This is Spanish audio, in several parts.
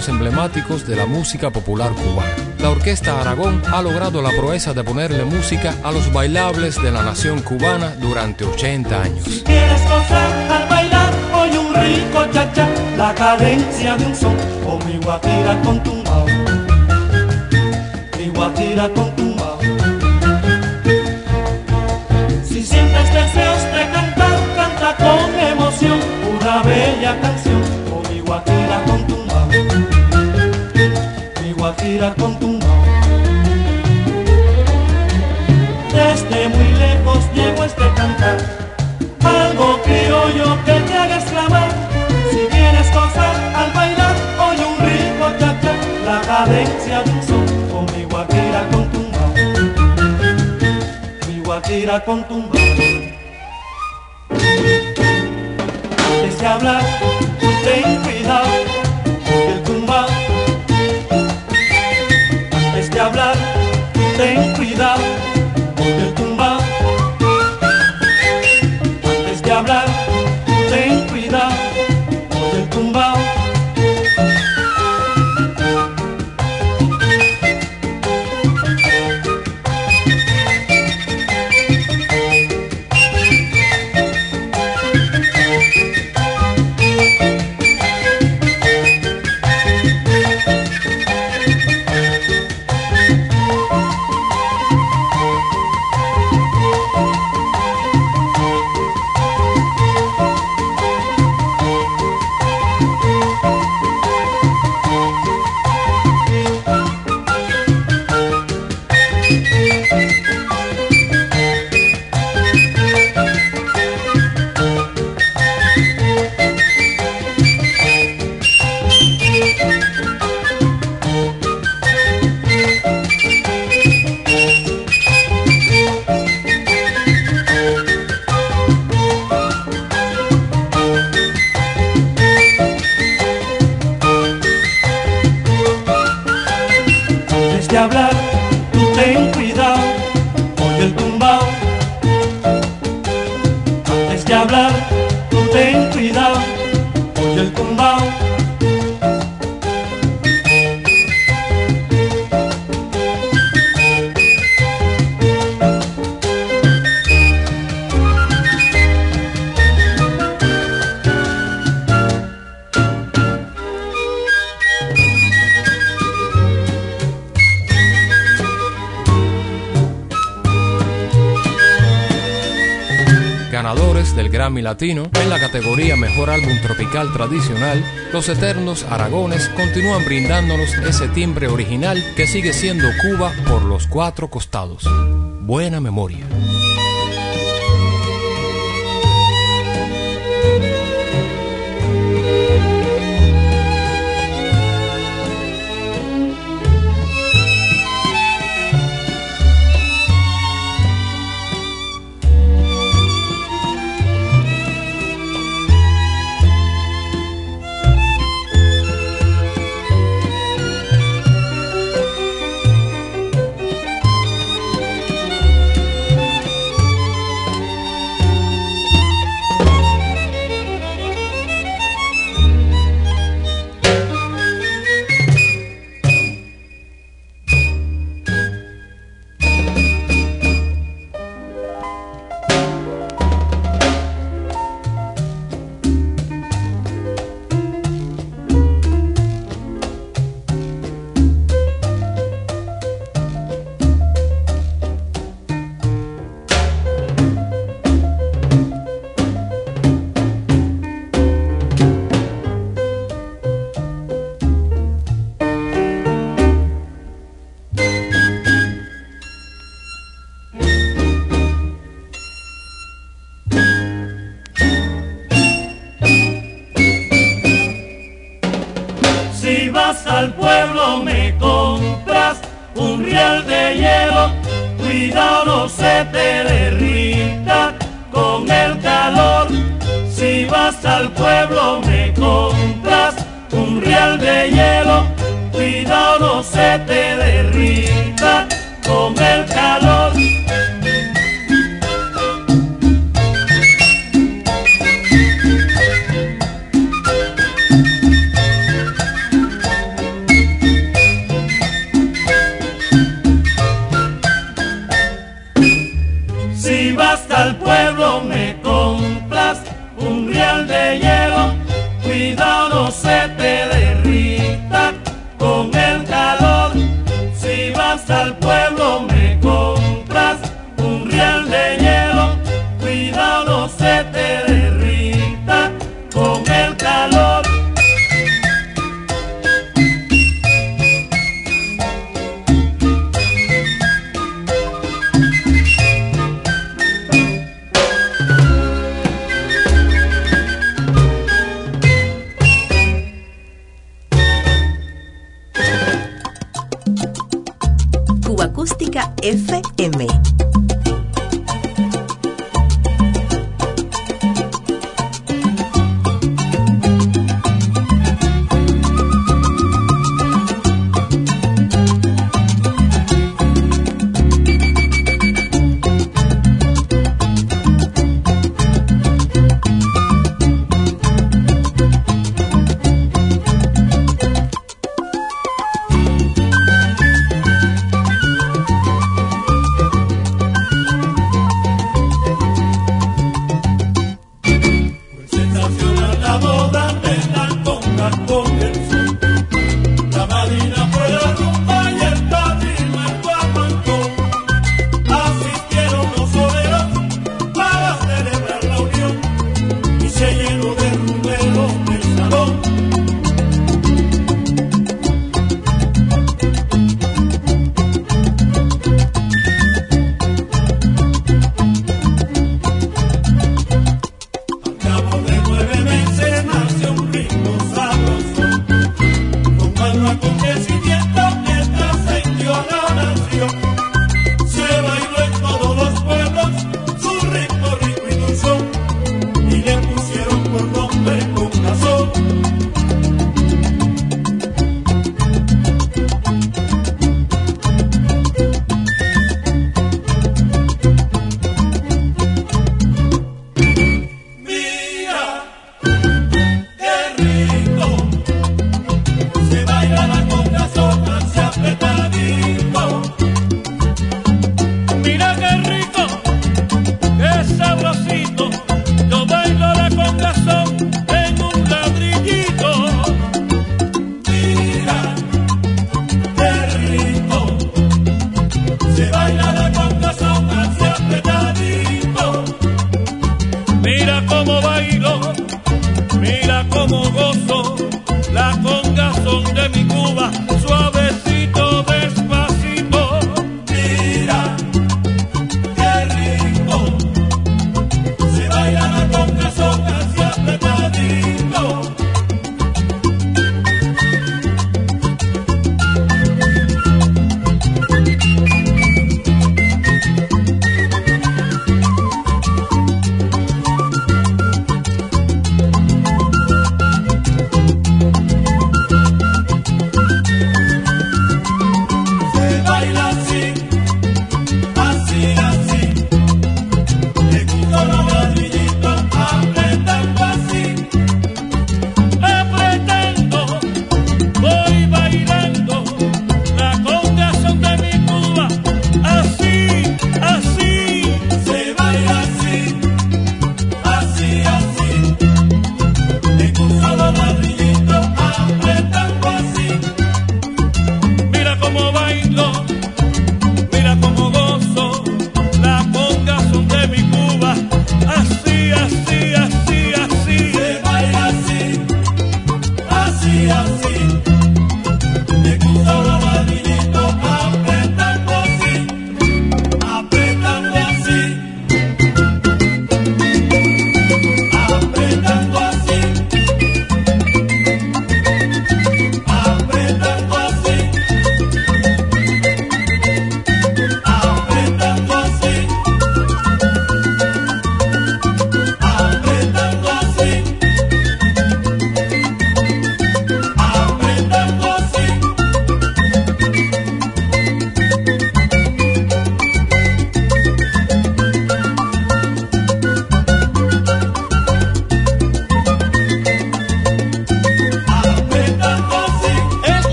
Sonidos emblemáticos de la música popular cubana. La Orquesta Aragón ha logrado la proeza de ponerle música a los bailables de la nación cubana durante 80 años. Si quieres gozar al bailar, oye un rico cha-cha, la cadencia de un son, o mi guatira con tu mao, mi guatira con tu mao. Si sientes deseos de cantar, canta con emoción una bella canción con mi guajira con guajira con. Desde muy lejos llego este cantar, algo criollo que te haga exclamar. Si vienes gozar al bailar, oye un rico cha-cha, la cadencia de un son con mi guajira con tu mano, mi guajira con tu mano de hablar, ten cuidado, ten cuidado, el tumbao. En la categoría Mejor Álbum Tropical Tradicional, los Eternos Aragones continúan brindándonos ese timbre original que sigue siendo Cuba por los cuatro costados. Buena memoria.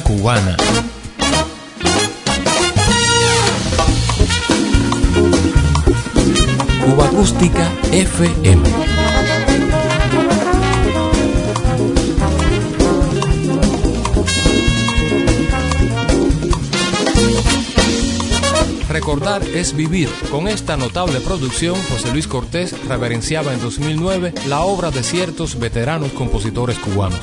Cubana. Cuba Acústica FM. Recordar es vivir. Con esta notable producción, José Luis Cortés reverenciaba en 2009 la obra de ciertos veteranos compositores cubanos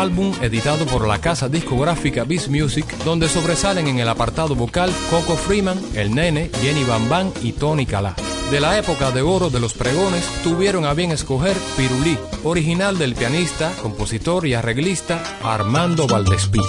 álbum editado por la casa discográfica Beast Music, donde sobresalen en el apartado vocal Coco Freeman, El Nene, Jenny Bambán y Tony Calá. De la época de oro de los pregones, tuvieron a bien escoger Pirulí, original del pianista, compositor y arreglista Armando Valdespí.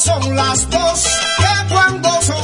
son las dos que cuando son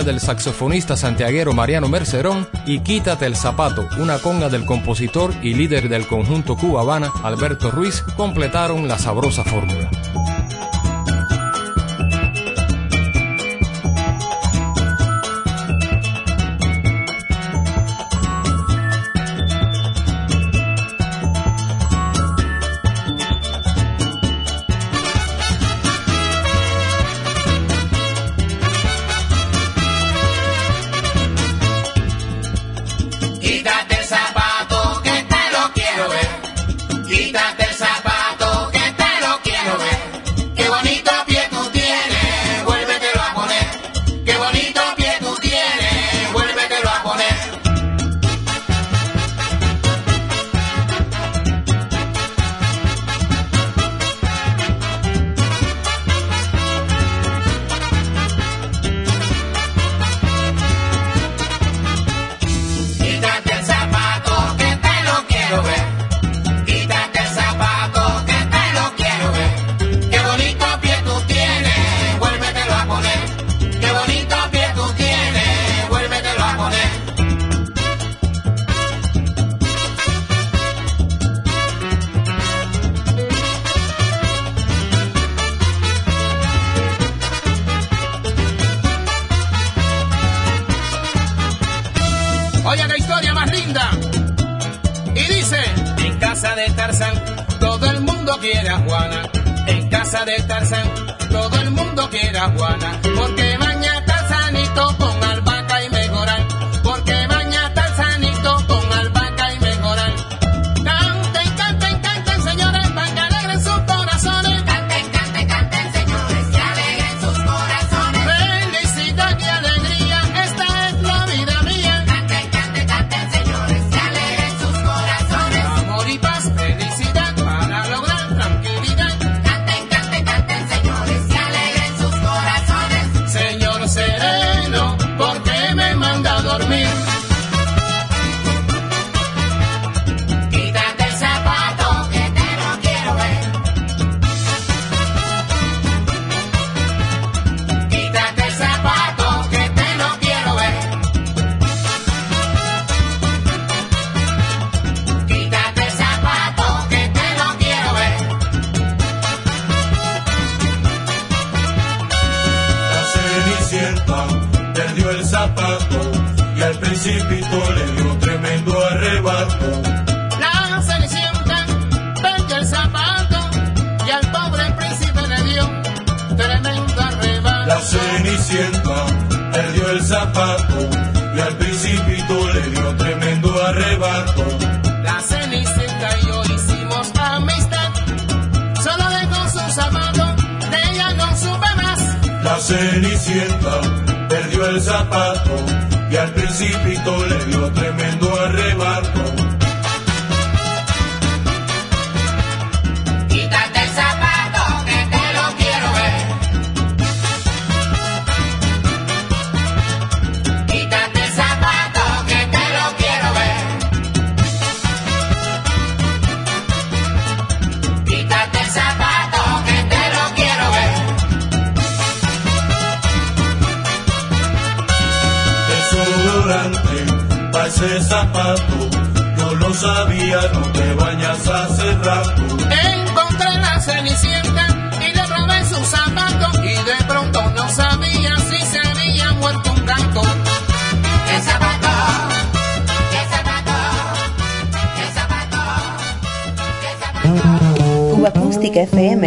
del saxofonista santiaguero Mariano Mercerón y Quítate el zapato, una conga del compositor y líder del conjunto Cuba Habana Alberto Ruiz completaron la sabrosa fórmula.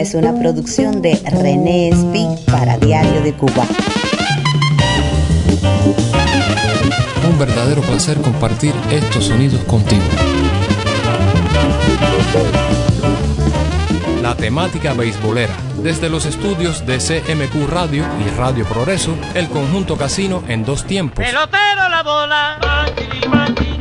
es una producción de René Speak para Diario de Cuba. Un verdadero placer compartir estos sonidos contigo. La temática beisbolera. Desde los estudios de CMQ Radio y Radio Progreso, el conjunto casino en dos tiempos. Pelotero la bola.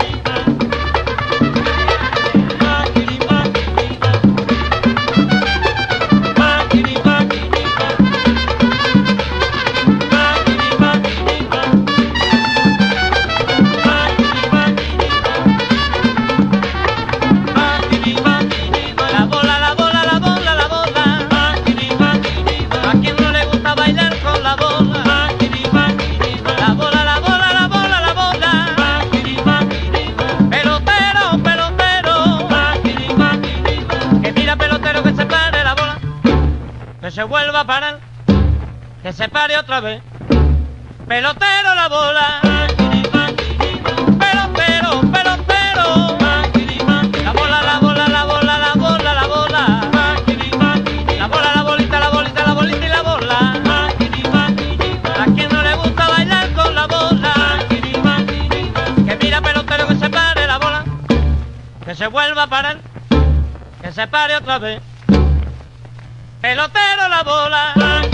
que se pare otra vez. Pelotero la bola. Pelotero, pelotero. La bola, la bola, la bola, la bola, la bola. La bola, la bolita, la bolita, la bolita y la bola. A quien no le gusta bailar con la bola. Que mira pelotero que se pare la bola. Que se vuelva a parar. Que se pare otra vez pelotero la bola.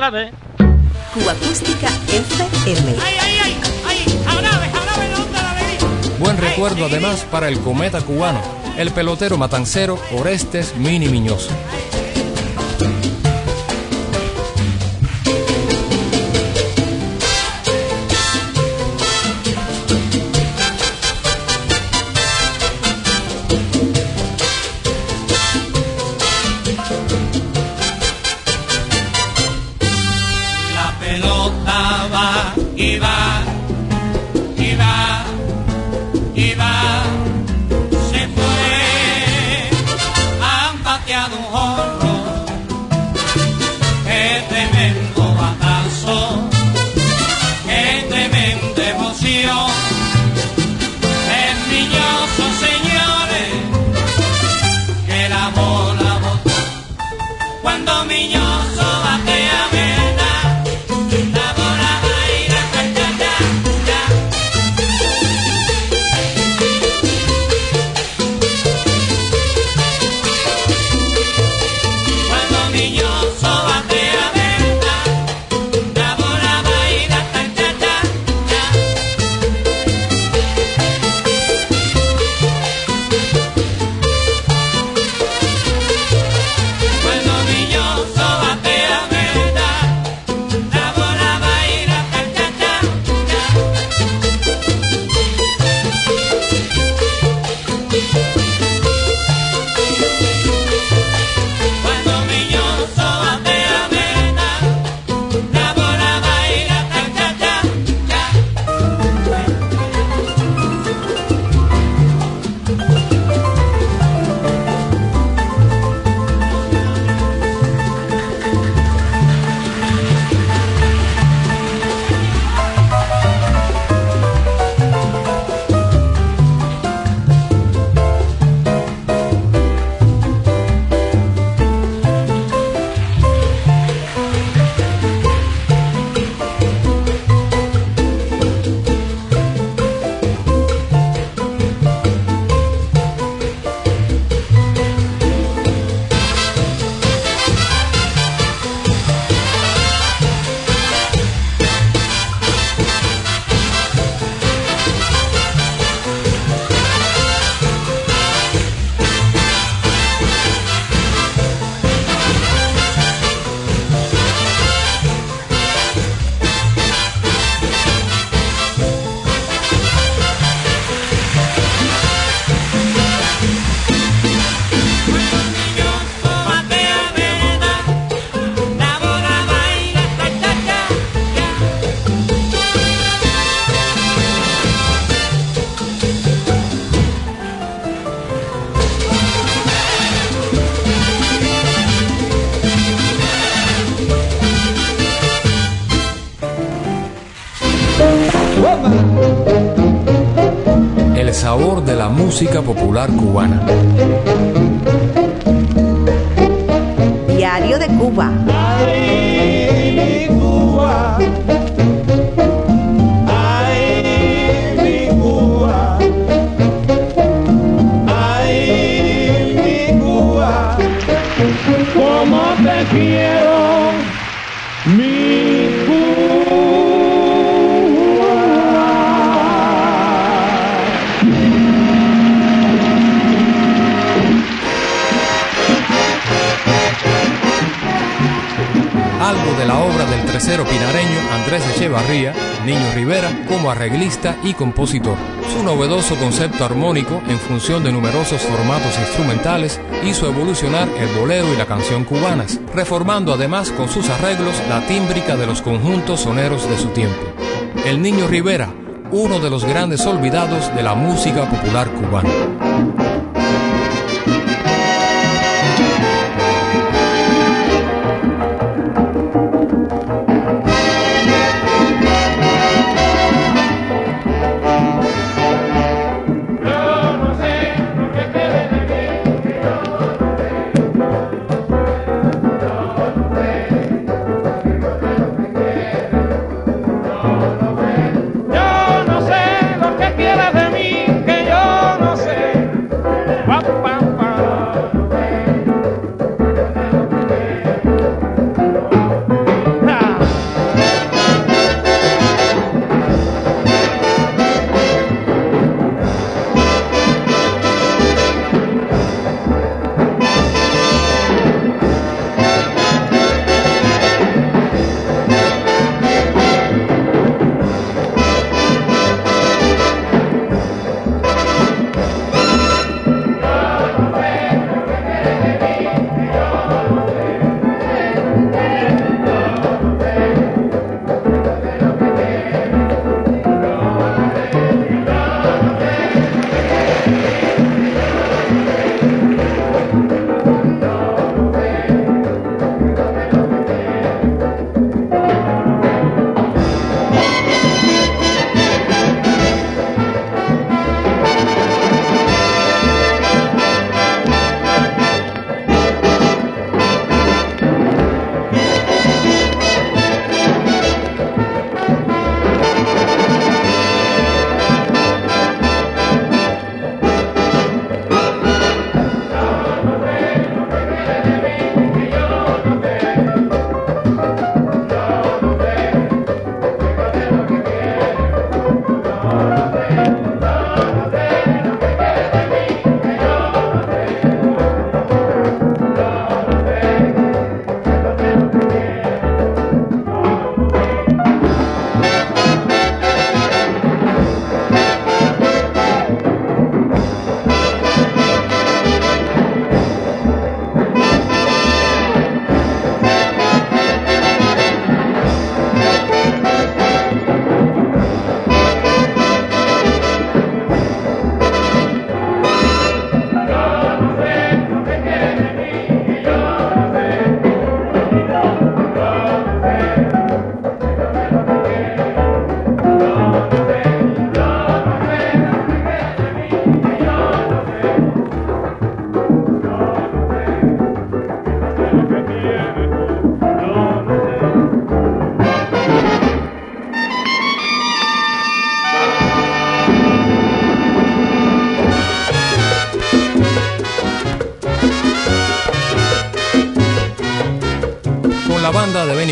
Otra vez. Cuba Acústica FM. ¡Ay, ay, ay! ¡Ay! ¡Jarabe, jarabe, la onda de la alegría! Buen recuerdo además para el cometa cubano, el pelotero matancero Orestes Mini Miñoso. out the horn. Tercero pinareño Andrés Echevarría, Niño Rivera, como arreglista y compositor. Su novedoso concepto armónico, en función de numerosos formatos instrumentales, hizo evolucionar el bolero y la canción cubanas, reformando además con sus arreglos la tímbrica de los conjuntos soneros de su tiempo. El Niño Rivera, uno de los grandes olvidados de la música popular cubana.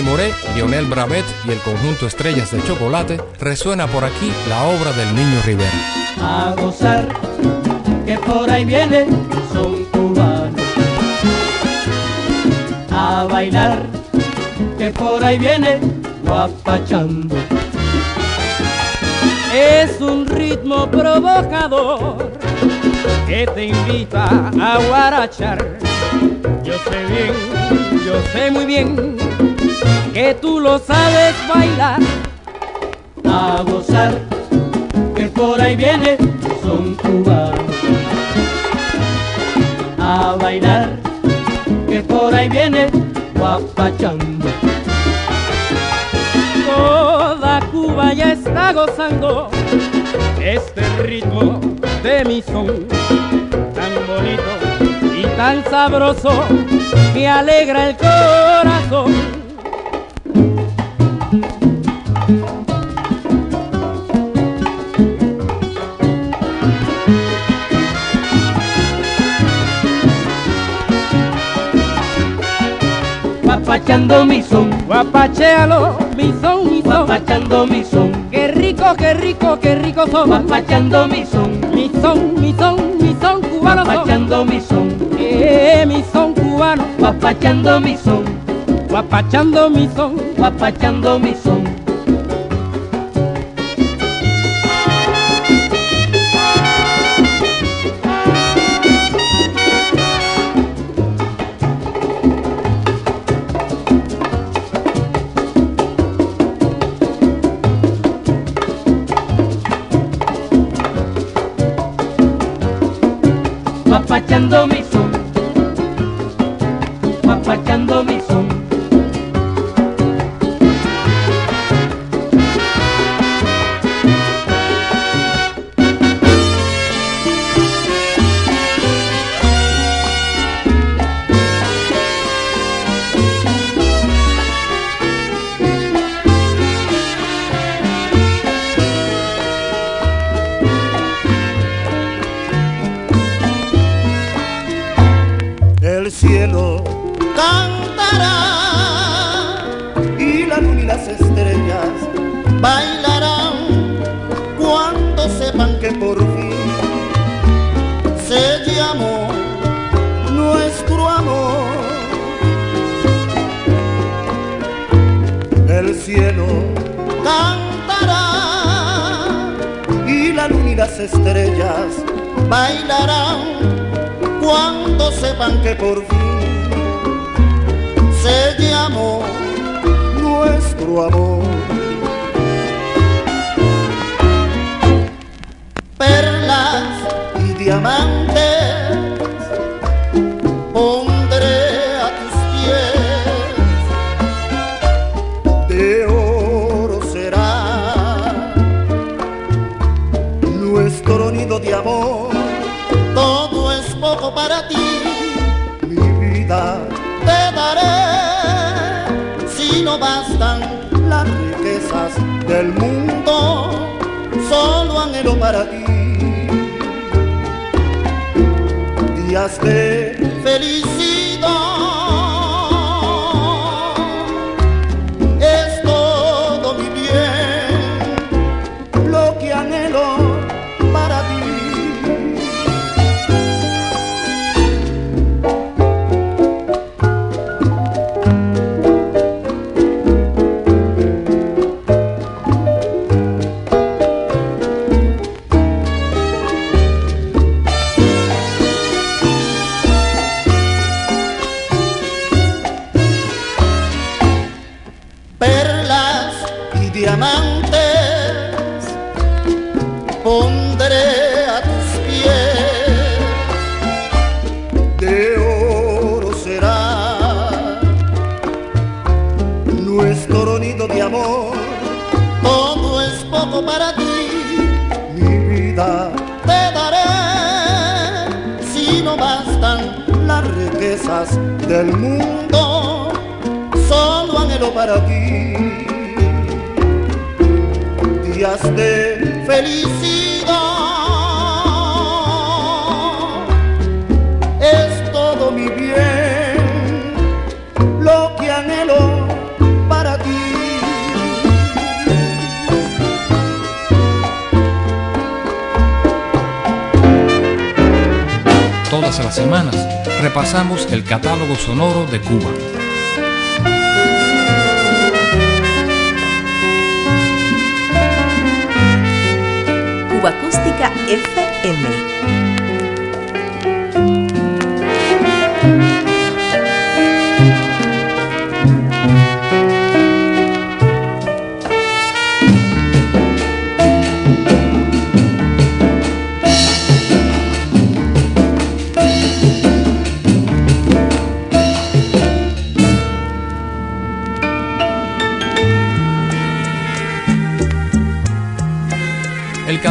Moré, Lionel Bravet y el conjunto Estrellas de Chocolate, resuena por aquí la obra del Niño Rivera. a gozar, que por ahí viene son cubanos. A bailar, que por ahí viene guapachando. Es un ritmo provocador que te invita a guarachar. Yo sé bien, yo sé muy bien que tú lo sabes bailar. A gozar, que por ahí viene son cubanos. A bailar, que por ahí viene guapachando. Toda Cuba ya está gozando este ritmo de mi son, tan bonito y tan sabroso que alegra el corazón. Guapachando mi son, guapachealo, mi son, mi son, guapachando mi son, qué rico, qué rico, qué rico son, guapachando mi son, mi son, mi son, mi son cubano, guapachando mi son, eh, mi son cubano, guapachando mi son, guapachando mi son, guapachando mi son. Guapachando mi las estrellas bailarán cuando sepan que por fin se llamó nuestro amor. Perlas y diamantes de amor todo es poco para ti, mi vida te daré. Si no bastan las riquezas del mundo, solo anhelo para ti. Días de felicidad. Nido de amor, todo es poco para ti, mi vida. Te daré, si no bastan las riquezas del mundo solo anhelo para ti. Días de felicidad. Semanas repasamos el catálogo sonoro de Cuba. Cuba Acústica FM.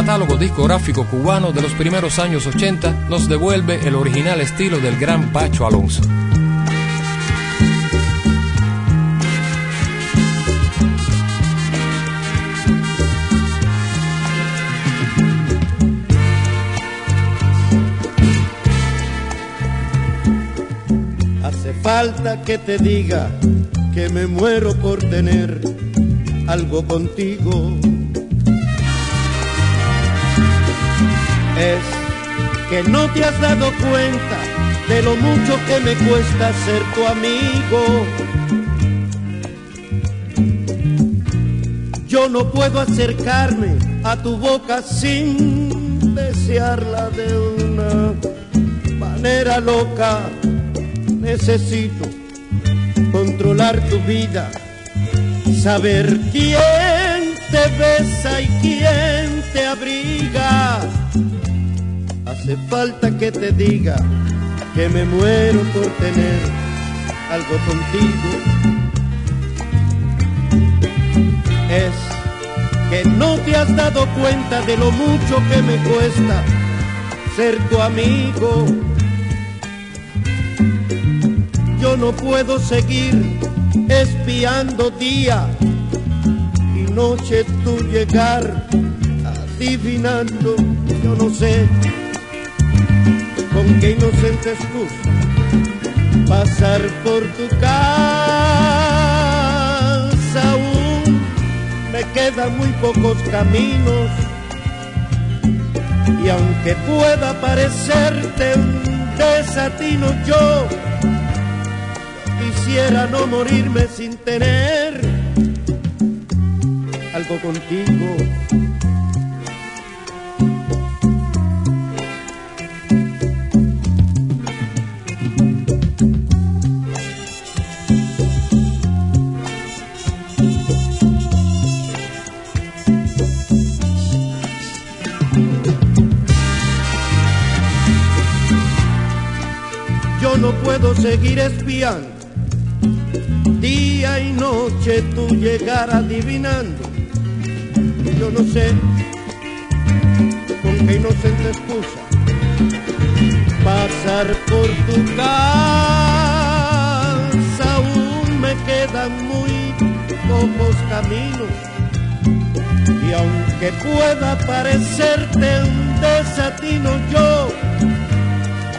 Catálogo discográfico cubano de los primeros años 80 nos devuelve el original estilo del gran Pacho Alonso. Hace falta que te diga que me muero por tener algo contigo. Es que no te has dado cuenta de lo mucho que me cuesta ser tu amigo. Yo no puedo acercarme a tu boca sin desearla de una manera loca. Necesito controlar tu vida, saber quién te besa y quién te abriga. Hace falta que te diga que me muero por tener algo contigo. Es que no te has dado cuenta de lo mucho que me cuesta ser tu amigo. Yo no puedo seguir espiando día y noche tu llegar, adivinando, yo no sé con qué inocente excusa pasar por tu casa. Aún me quedan muy pocos caminos y aunque pueda parecerte un desatino yo quisiera no morirme sin tener algo contigo. Seguir espiando día y noche tú llegar adivinando. Yo no sé con qué inocente excusa pasar por tu casa. Aún me quedan muy pocos caminos. Y aunque pueda parecerte un desatino yo,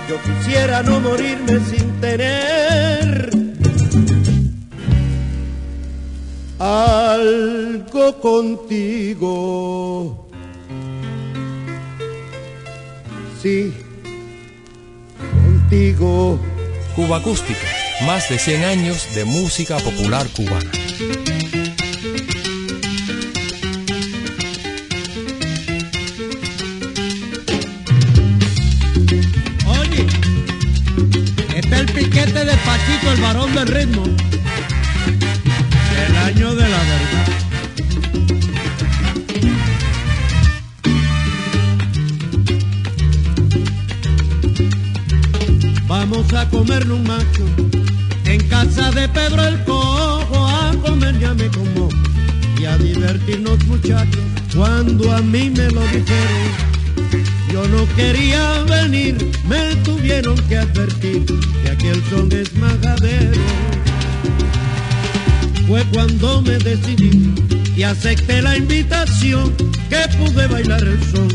yo quisiera no morirme sin tener algo contigo. Sí, contigo. Cuba Acústica, más de 100 años de música popular cubana. El varón del ritmo. El año de la verdad. Vamos a comernos un macho en casa de Pedro el Cojo, a comer ya me como y a divertirnos muchachos. Cuando a mí me lo dijeron, yo no quería venir, me tuvieron que advertir que aquí el son es majadero. Fue cuando me decidí y acepté la invitación que pude bailar el son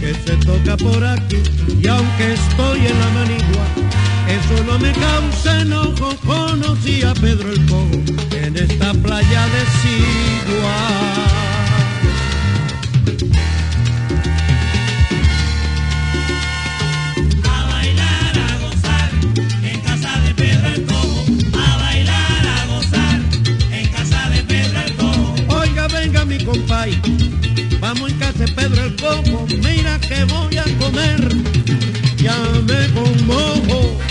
que se toca por aquí. Y aunque estoy en la manigua eso no me causa enojo. Conocí a Pedro el Cojo en esta playa de Sigua Vamos en casa de Pedro el Coco, mira que voy a comer. Ya me conmojo.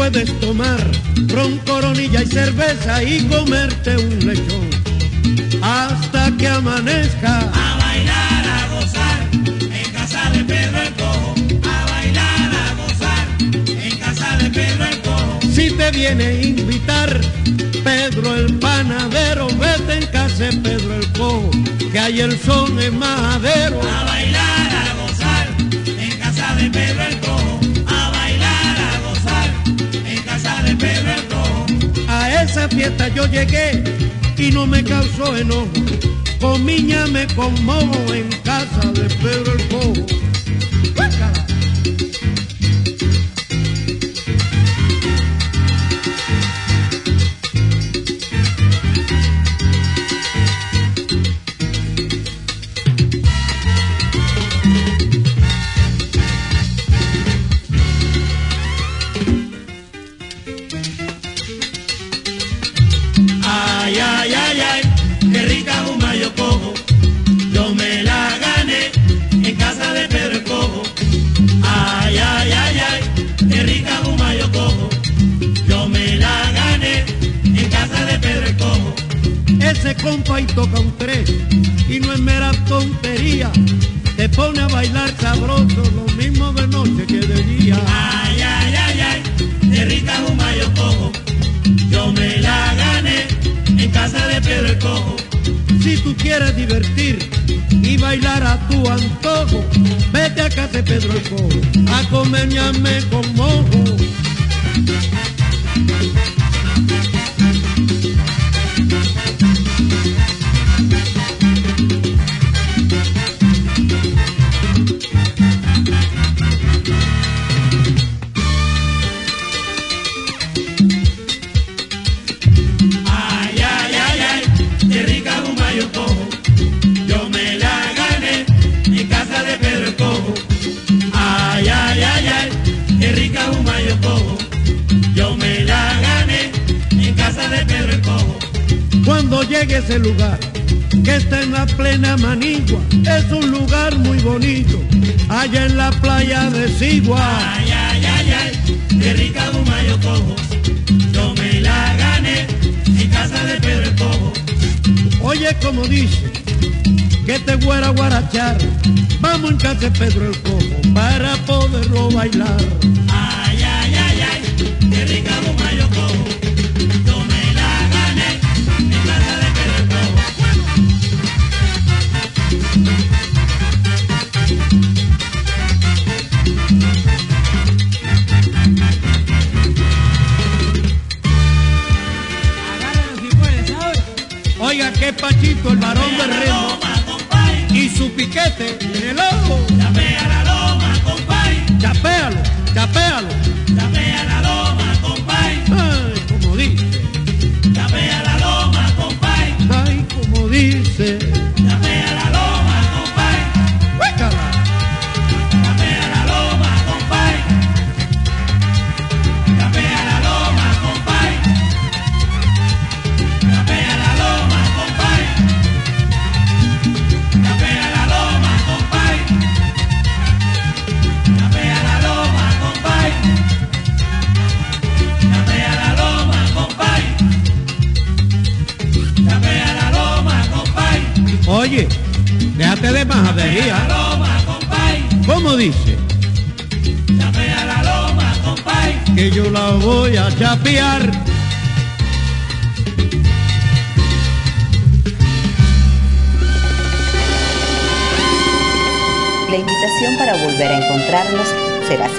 Puedes tomar ron, coronilla y cerveza y comerte un lechón hasta que amanezca. A bailar, a gozar, en casa de Pedro el Cojo. A bailar, a gozar, en casa de Pedro el Cojo. Si te viene a invitar Pedro el panadero, vete en casa de Pedro el cojo, que hay el son en majadero. A bailar, esa fiesta yo llegué y no me causó enojo. Con miña me conmojo en casa de Pedro el cojo. A comer ñame con mojo. Cuando llegue ese lugar, que está en la plena Manigua, es un lugar muy bonito, allá en la playa de Sigua. Ay, ay, ay, ay, qué rica yo cojo. Yo me la gané en casa de Pedro el Cojo. Oye, como dice, que te fuera a guarachar, vamos en casa de Pedro el Cojo para poderlo bailar. Pachito el varón de ritmo y su piquete en el ojo. llame a la loma, compay, Chapéalo, chapéalo. llame a la loma,